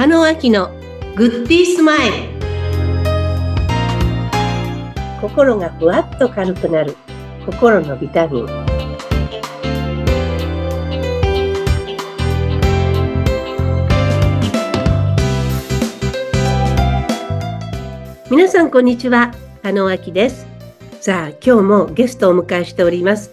加納明のグッディースマイル。心がふわっと軽くなる。心のビタミン。皆さんこんにちは。加納明です。さあ今日もゲストをお迎えしております。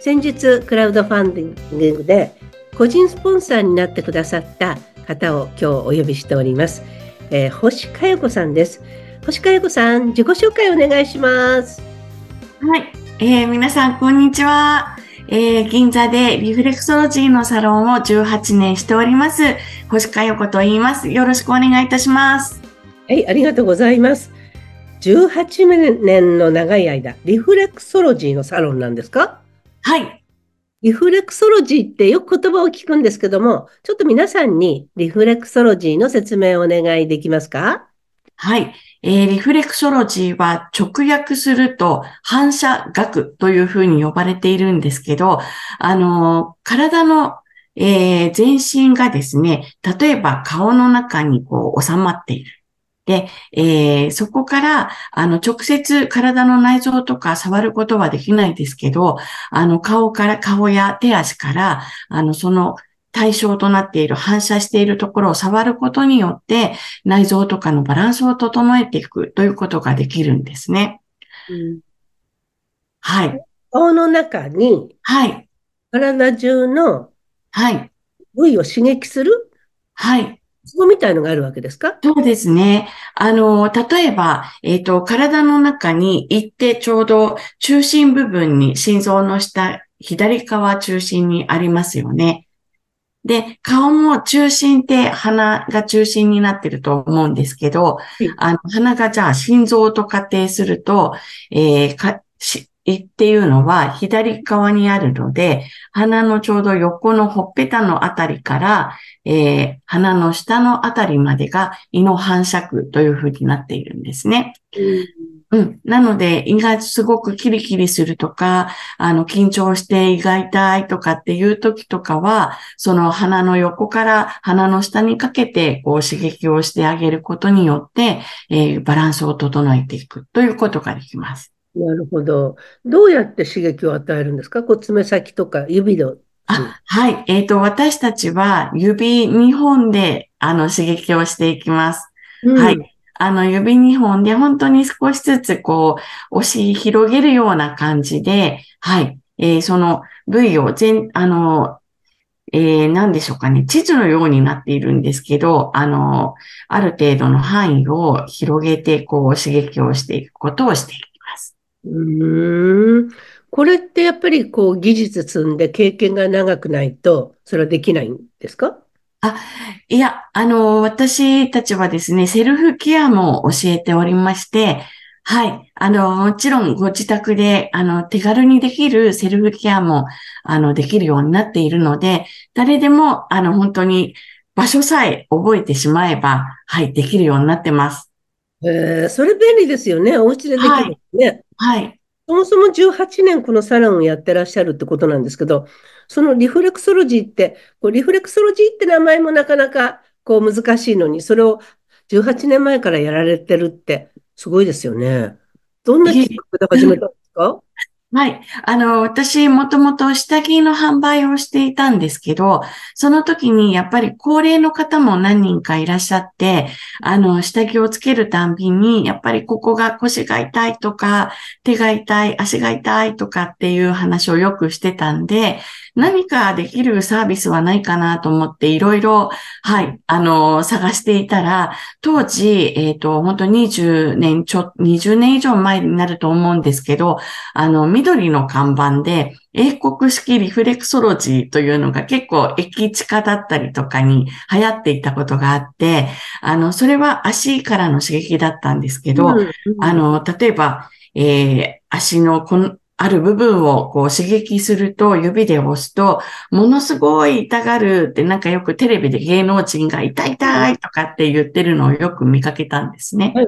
先日クラウドファンディングで個人スポンサーになってくださった方を今日お呼びしております。えー、星佳代子さんです。星佳代子さん、自己紹介お願いします。はい、えー、皆さんこんにちは。えー、銀座でリフレクソロジーのサロンを18年しております。星佳代子と言います。よろしくお願いいたします。はい、ありがとうございます。18年の長い間、リフレクソロジーのサロンなんですか？はい。リフレクソロジーってよく言葉を聞くんですけども、ちょっと皆さんにリフレクソロジーの説明をお願いできますか？はい。えー、リフレクソロジーは直訳すると反射学というふうに呼ばれているんですけど、あのー、体の、えー、全身がですね、例えば顔の中にこう収まっている。で、えー、そこから、あの、直接体の内臓とか触ることはできないですけど、あの、顔から、顔や手足から、あの、その対象となっている、反射しているところを触ることによって、内臓とかのバランスを整えていくということができるんですね。うん、はい。顔の中に、はい。体中の、はい。部位を刺激する、はい。ツボみたいのがあるわけですか？そうですね。あの、例えば、えっ、ー、と、体の中に行ってちょうど中心部分に心臓の下、左側中心にありますよね。で、顔も中心って鼻が中心になってると思うんですけど、あの鼻がじゃあ心臓と仮定すると、えー、かっていうのは左側にあるので、鼻のちょうど横のほっぺたのあたりから、えー、鼻の下のあたりまでが胃の反射区というふうになっているんですね。うん。なので、胃がすごくキリキリするとか、あの、緊張して胃が痛いとかっていう時とかは、その鼻の横から鼻の下にかけて、こう刺激をしてあげることによって、えー、バランスを整えていくということができます。なるほど。どうやって刺激を与えるんですか？こう爪先とか指の。あ、はい。えっ、ー、と、私たちは指2本で、あの、刺激をしていきます。うん、はい。あの、指2本で本当に少しずつ、こう、押し広げるような感じで、はい。えー、その部位を全、あの、えー、何でしょうかね。地図のようになっているんですけど、あの、ある程度の範囲を広げて、こう、刺激をしていくことをしていうん。これってやっぱりこう技術積んで経験が長くないと、それはできないんですか？あ、いや、あの、私たちはですね、セルフケアも教えておりまして、はい。あの、もちろんご自宅で、あの、手軽にできるセルフケアも、あの、できるようになっているので、誰でも、あの、本当に場所さえ覚えてしまえば、はい、できるようになってます。えー、それ便利ですよね。お家でできるね。はい。そもそも18年このサロンをやってらっしゃるってことなんですけど、そのリフレクソロジーって、こうリフレクソロジーって名前もなかなかこう難しいのに、それを18年前からやられてるってすごいですよね。どんなきっかけで始めたんですか？はい。あの、私、もともと下着の販売をしていたんですけど、その時にやっぱり高齢の方も何人かいらっしゃって、あの、下着をつけるたんびに、やっぱりここが腰が痛いとか、手が痛い、足が痛いとかっていう話をよくしてたんで、何かできるサービスはないかなと思っていろいろ、はい、あの、探していたら、当時、えっ、ー、と、本当20年ちょ、20年以上前になると思うんですけど、あの、緑の看板で、英国式リフレクソロジーというのが結構駅地下だったりとかに流行っていたことがあって、あの、それは足からの刺激だったんですけど、うんうん、あの、例えば、えー、足のこの、ある部分をこう刺激すると、指で押すと、ものすごい痛がるってなんかよくテレビで芸能人が痛い痛いとかって言ってるのをよく見かけたんですね。はい、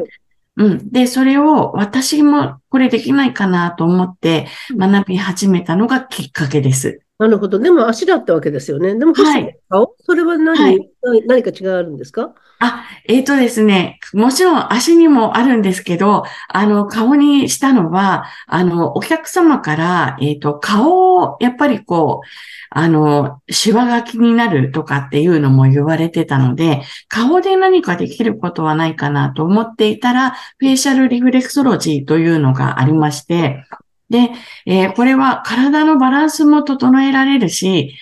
うん。で、それを私もこれできないかなと思って学び始めたのがきっかけです。なるほど。でも足だったわけですよね。でも、はい。顔？それは何、はい。何何か違いがあるんですか？あ、えっとですね、もちろん足にもあるんですけど、あの、顔にしたのは、あの、お客様から、えっと、顔を、やっぱりこう、あの、シワが気になるとかっていうのも言われてたので、顔で何かできることはないかなと思っていたら、フェイシャルリフレクソロジーというのがありまして、で、えーこれは体のバランスも整えられるし、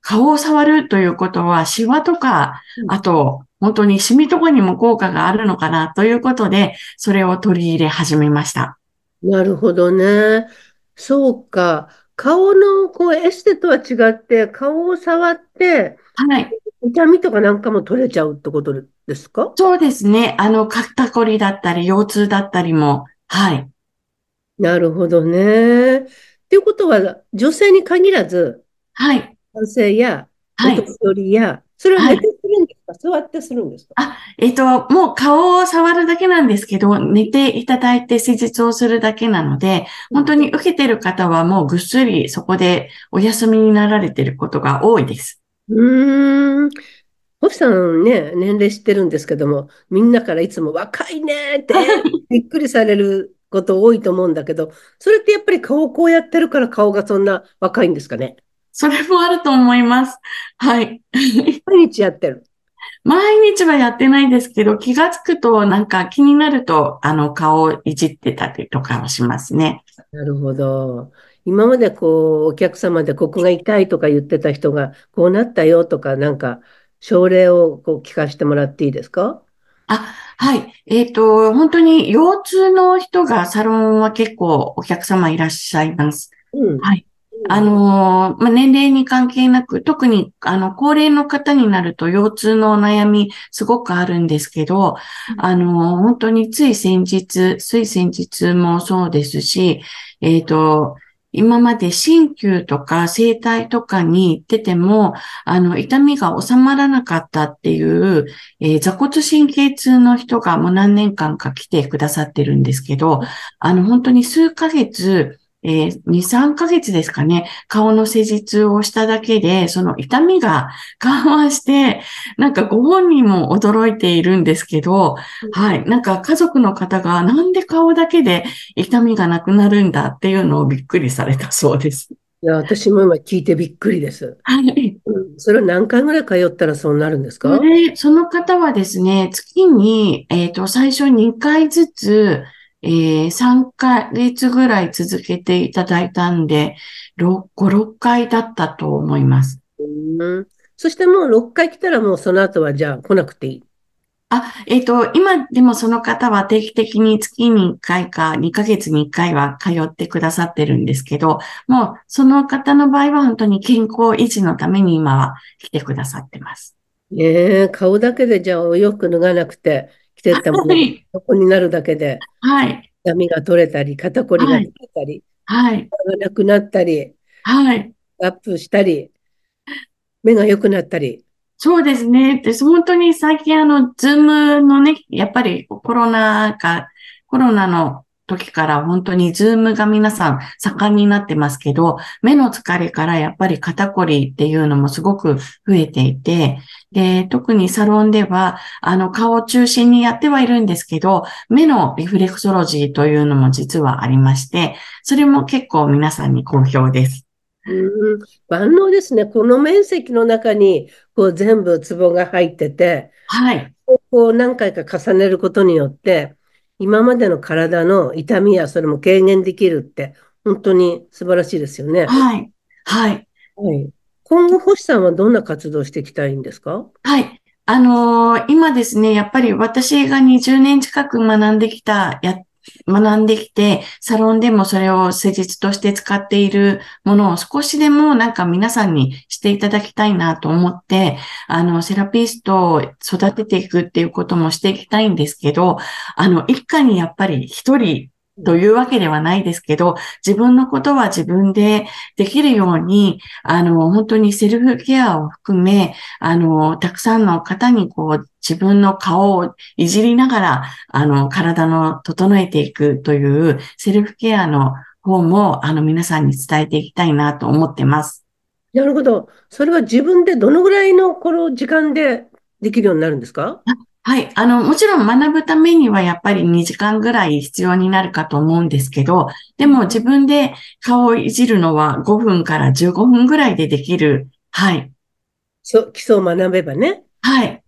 顔を触るということは、シワとか、うんあと、本当にシミとかにも効果があるのかなということで、それを取り入れ始めました。なるほどね。そうか。顔のこうエステとは違って、顔を触って、はい。痛みとかなんかも取れちゃうってことですか？そうですね。あの、肩こりだったり、腰痛だったりも、はい。なるほどね。っていうことは、女性に限らず、はい。男性やお年はい。寄りや、それははい。寝てするんですか？座ってするんですか？あ、えっと、もう顔を触るだけなんですけど、寝ていただいて施術をするだけなので、本当に受けてる方はもうぐっすりそこでお休みになられてることが多いです。うーん。星さんね、年齢知ってるんですけども、みんなからいつも若いねって、びっくりされること多いと思うんだけど、それってやっぱり顔こうやってるから顔がそんな若いんですかね？それもあると思います。はい。毎日やってる？毎日はやってないですけど、気がつくとなんか気になると、あの、顔をいじってたりとかはしますね。なるほど。今までこう、お客様でここが痛いとか言ってた人が、こうなったよとか、なんか、症例をこう聞かせてもらっていいですか？あ、はい。えっと、本当に腰痛の人がサロンは結構お客様いらっしゃいます。うん。はい。あのーまあ、年齢に関係なく、特に、あの、高齢の方になると腰痛のお悩みすごくあるんですけど、あのー本当につい先日、つい先日もそうですし、えっと、今まで鍼灸とか整体とかに行ってても、あの、痛みが収まらなかったっていう、えー座骨神経痛の人がもう何年間か来てくださってるんですけど、あの、本当に数ヶ月、えー2、3ヶ月ですかね、顔の施術をしただけで、その痛みが緩和して、なんかご本人も驚いているんですけど、はい、なんか家族の方がなんで顔だけで痛みがなくなるんだっていうのをびっくりされたそうです。いや、私も今聞いてびっくりです。はい。うん。それは何回ぐらい通ったらそうなるんですか？それ、その方はですね、月に、えっと、最初2回ずつ、えー、3ヶ月ぐらい続けていただいたんで、6、5、6回だったと思います。うん。そしてもう6回来たらもうその後はじゃあ来なくていい？あ、えっと、今でもその方は定期的に月に1回か2ヶ月に1回は通ってくださってるんですけど、もうその方の場合は本当に健康維持のために今は来てくださってます。ねえ、顔だけでじゃあお洋服脱がなくて着てったものがはい。横になるだけではい。痛みが取れたり、肩こりが取はい。れたり、はい。がなくなったり、はい。アップしたり、目が良くなったり。そうですね。で、本当に最近あの、 Zoom のね、やっぱりコロナが、コロナの時から本当に Zoom が皆さん盛んになってますけど、目の疲れからやっぱり肩こりっていうのもすごく増えていて、で、特にサロンでは、あの、顔を中心にやってはいるんですけど、目のリフレクソロジーというのも実はありまして、それも結構皆さんに好評です。うん、万能ですね。この面積の中にこう全部ツボが入ってて、はい。こう何回か重ねることによって、今までの体の痛みやそれも軽減できるって、本当に素晴らしいですよね。はい。はい。はい。今後、星さんはどんな活動をしていきたいんですか？はい。あのー今ですね、やっぱり私が20年近く学んできた、や、学んできて、サロンでもそれを施術として使っているものを少しでもなんか皆さんにしていただきたいなと思って、あの、セラピストを育てていくっていうこともしていきたいんですけど、あの、一家にやっぱり一人というわけではないですけど、自分のことは自分でできるように、あの、本当にセルフケアを含め、あの、たくさんの方にこう、自分の顔をいじりながら、あの、体の整えていくというセルフケアの方も、あの、皆さんに伝えていきたいなと思ってます。なるほど。それは自分でどのぐらいのこの時間でできるようになるんですか？はい。あの、もちろん学ぶためにはやっぱり2時間ぐらい必要になるかと思うんですけど、でも自分で顔をいじるのは5分から15分ぐらいでできる。はい。そう、基礎を学べばね。はい。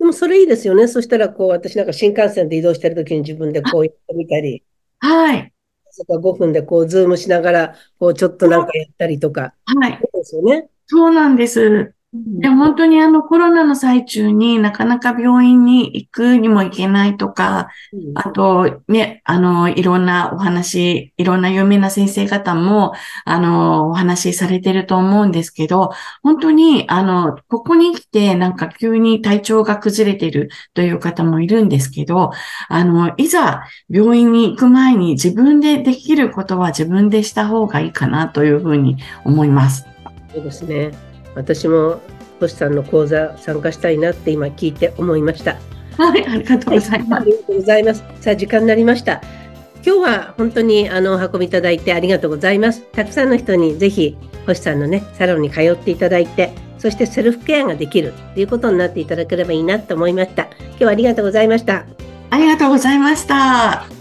でもそれいいですよね。そしたら、こう、私なんか新幹線で移動してるときに自分でこうやってみたり。はい。そこ5分でこう、ズームしながら、こう、ちょっとなんかやったりとか。はい。そうですよね。そうなんです。で本当にあのコロナの最中になかなか病院に行くにも行けないとか、あとね、あの、いろんなお話、いろんな有名な先生方も、あの、お話しされてると思うんですけど、本当に、あの、ここに来てなんか急に体調が崩れてるという方もいるんですけど、あの、いざ病院に行く前に自分でできることは自分でした方がいいかなというふうに思います。そうですね。私も星さんの講座参加したいなって今聞いて思いました。はい、ありがとうございます。はい、ありがとうございます。さあ時間になりました。今日は本当にあのお運びいただいてありがとうございます。たくさんの人にぜひ星さんのねサロンに通っていただいて、そしてセルフケアができるということになっていただければいいなと思いました。今日はありがとうございました。ありがとうございました。